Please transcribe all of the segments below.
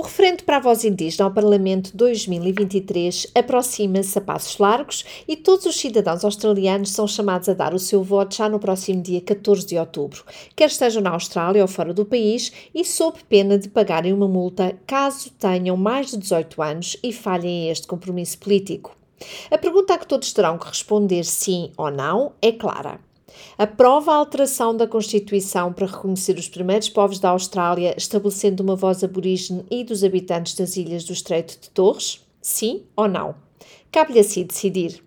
O referendo para a voz indígena ao Parlamento 2023 aproxima-se a passos largos e todos os cidadãos australianos são chamados a dar o seu voto já no próximo dia 14 de outubro, quer estejam na Austrália ou fora do país e sob pena de pagarem uma multa caso tenham mais de 18 anos e falhem este compromisso político. A pergunta a que todos terão que responder sim ou não é clara. Aprova a alteração da Constituição para reconhecer os primeiros povos da Austrália, estabelecendo uma voz aborígene e dos habitantes das ilhas do Estreito de Torres? Sim ou não? Cabe-lhe assim decidir.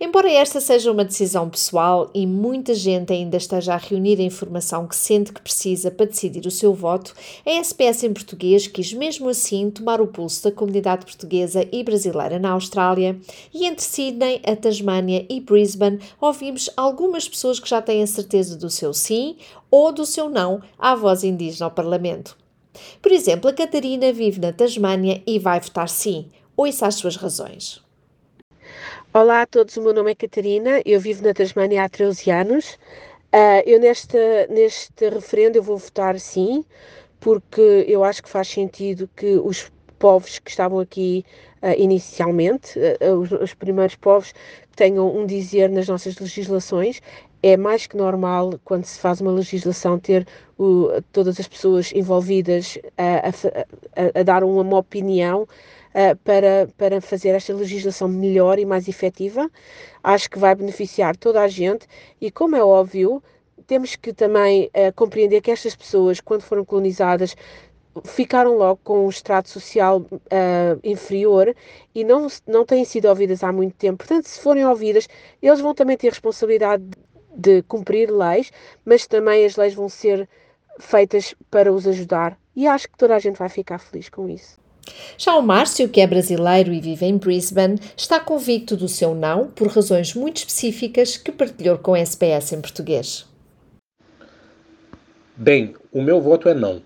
Embora esta seja uma decisão pessoal e muita gente ainda esteja a reunir a informação que sente que precisa para decidir o seu voto, a SPS em português quis mesmo assim tomar o pulso da comunidade portuguesa e brasileira na Austrália e entre Sydney, a Tasmânia e Brisbane ouvimos algumas pessoas que já têm a certeza do seu sim ou do seu não à voz indígena ao Parlamento. Por exemplo, a Catarina vive na Tasmânia e vai votar sim. Ouça as suas razões. Olá a todos, o meu nome é Catarina, eu vivo na Tasmânia há 13 anos. Uh, eu neste, neste referendo eu vou votar sim, porque eu acho que faz sentido que os povos que estavam aqui uh, inicialmente, uh, os, os, primeiros povos, tenham um dizer nas nossas legislações. É mais que normal, quando se faz uma legislação, ter o, todas as pessoas envolvidas a, a, a dar uma, uma opinião uh, para, para fazer esta legislação melhor e mais efetiva. Acho que vai beneficiar toda a gente e, como é óbvio, temos que também uh, compreender que estas pessoas, quando foram colonizadas, ficaram logo com um extrato social uh, inferior e não, não têm sido ouvidas há muito tempo. Portanto, se forem ouvidas, eles vão também ter responsabilidade de cumprir leis, mas também as leis vão ser feitas para os ajudar. E acho que toda a gente vai ficar feliz com isso. Já o Márcio, que é brasileiro e vive em Brisbane, está convicto do seu não por razões muito específicas que partilhou com a SPS em português. Bem, o meu voto é não.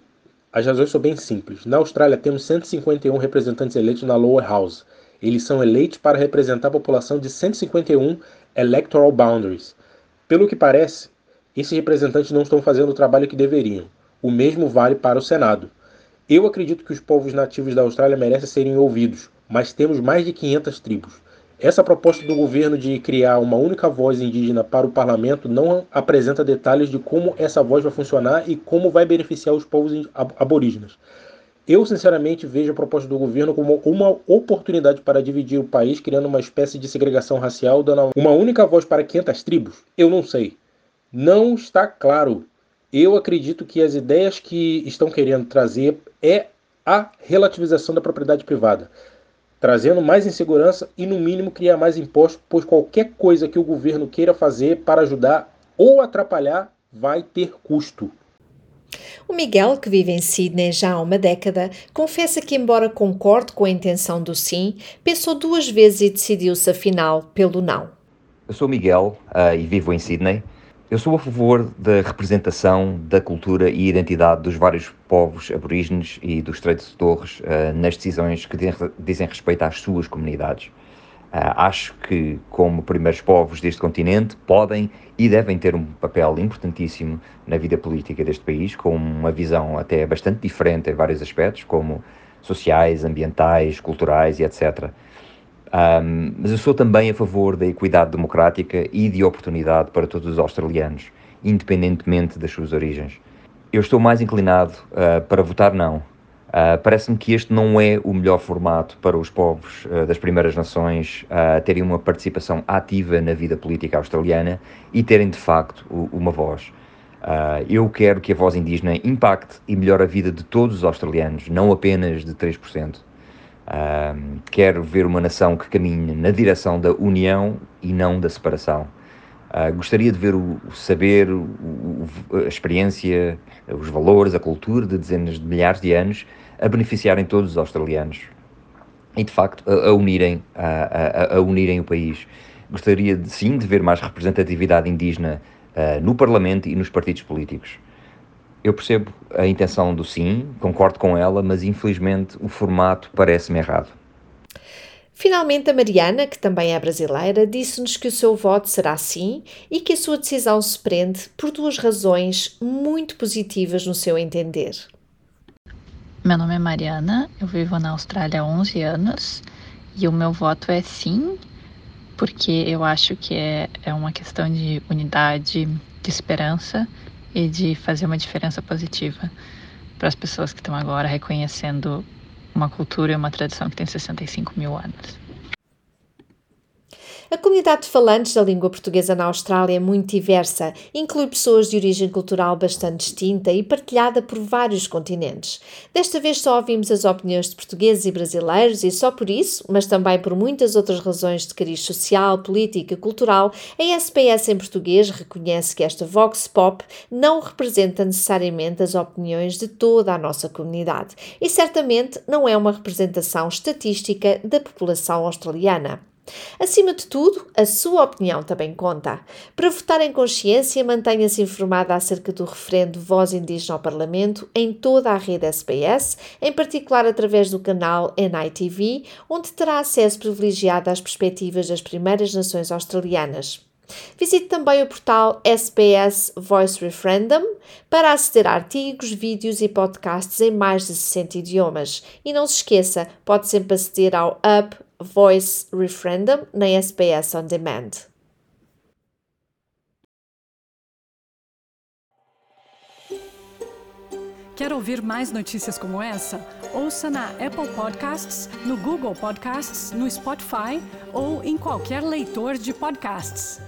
As razões são bem simples. Na Austrália temos 151 representantes eleitos na Lower House. Eles são eleitos para representar a população de 151 electoral boundaries. Pelo que parece, esses representantes não estão fazendo o trabalho que deveriam. O mesmo vale para o Senado. Eu acredito que os povos nativos da Austrália merecem serem ouvidos, mas temos mais de 500 tribos. Essa proposta do governo de criar uma única voz indígena para o parlamento não apresenta detalhes de como essa voz vai funcionar e como vai beneficiar os povos aborígenes. Eu, sinceramente, vejo a proposta do governo como uma oportunidade para dividir o país, criando uma espécie de segregação racial, dando uma única voz para 500 tribos? Eu não sei. Não está claro eu acredito que as ideias que estão querendo trazer é a relativização da propriedade privada, trazendo mais insegurança e, no mínimo, criar mais impostos, pois qualquer coisa que o governo queira fazer para ajudar ou atrapalhar vai ter custo. O Miguel, que vive em Sydney já há uma década, confessa que, embora concorde com a intenção do sim, pensou duas vezes e decidiu-se, afinal, pelo não. Eu sou Miguel uh, e vivo em Sydney. Eu sou a favor da representação da cultura e identidade dos vários povos aborígenes e do Estreito de Torres uh, nas decisões que dizem respeito às suas comunidades. Uh, acho que, como primeiros povos deste continente, podem e devem ter um papel importantíssimo na vida política deste país, com uma visão até bastante diferente em vários aspectos, como sociais, ambientais, culturais e etc. Um, mas eu sou também a favor da equidade democrática e de oportunidade para todos os australianos, independentemente das suas origens. Eu estou mais inclinado uh, para votar não. Uh, Parece-me que este não é o melhor formato para os povos uh, das Primeiras Nações terem uma participação ativa na vida política australiana e terem de facto uma voz. eu quero que a voz indígena impacte e melhore a vida de todos os australianos, não apenas de 3%. Quero ver uma nação que caminhe na direção da união e não da separação. Uh, gostaria de ver o, o saber, o, o, a experiência, os valores, a cultura de dezenas de milhares de anos a beneficiarem todos os australianos e, de facto, a, a unirem, a, a, a, unirem o país. Gostaria, de, sim, de ver mais representatividade indígena uh, no Parlamento e nos partidos políticos. Eu percebo a intenção do sim, concordo com ela, mas infelizmente o formato parece-me errado. Finalmente, a Mariana, que também é brasileira, disse-nos que o seu voto será sim e que a sua decisão se prende por duas razões muito positivas no seu entender. Meu nome é Mariana, eu vivo na Austrália há 11 anos e o meu voto é sim, porque eu acho que é, é uma questão de unidade, de esperança e de fazer uma diferença positiva para as pessoas que estão agora reconhecendo uma cultura e uma tradição que tem 65 mil anos. A comunidade de falantes da língua portuguesa na Austrália é muito diversa, inclui pessoas de origem cultural bastante distinta e partilhada por vários continentes. Desta vez só ouvimos as opiniões de portugueses e brasileiros e só por isso, mas também por muitas outras razões de cariz social, política e cultural, a SPS em português reconhece que esta Vox Pop não representa necessariamente as opiniões de toda a nossa comunidade e certamente não é uma representação estatística da população australiana. Acima de tudo, a sua opinião também conta. Para votar em consciência, mantenha-se informada acerca do referendo Voz Indígena ao Parlamento em toda a rede SBS, em particular através do canal NITV, onde terá acesso privilegiado às perspectivas das primeiras nações australianas. Visite também o portal SBS Voice Referendum para aceder a artigos, vídeos e podcasts em mais de 60 idiomas. E não se esqueça, pode sempre aceder ao Up Voice Referendum na SBS On Demand. Quer ouvir mais notícias como essa? Ouça na Apple Podcasts, no Google Podcasts, no Spotify ou em qualquer leitor de podcasts.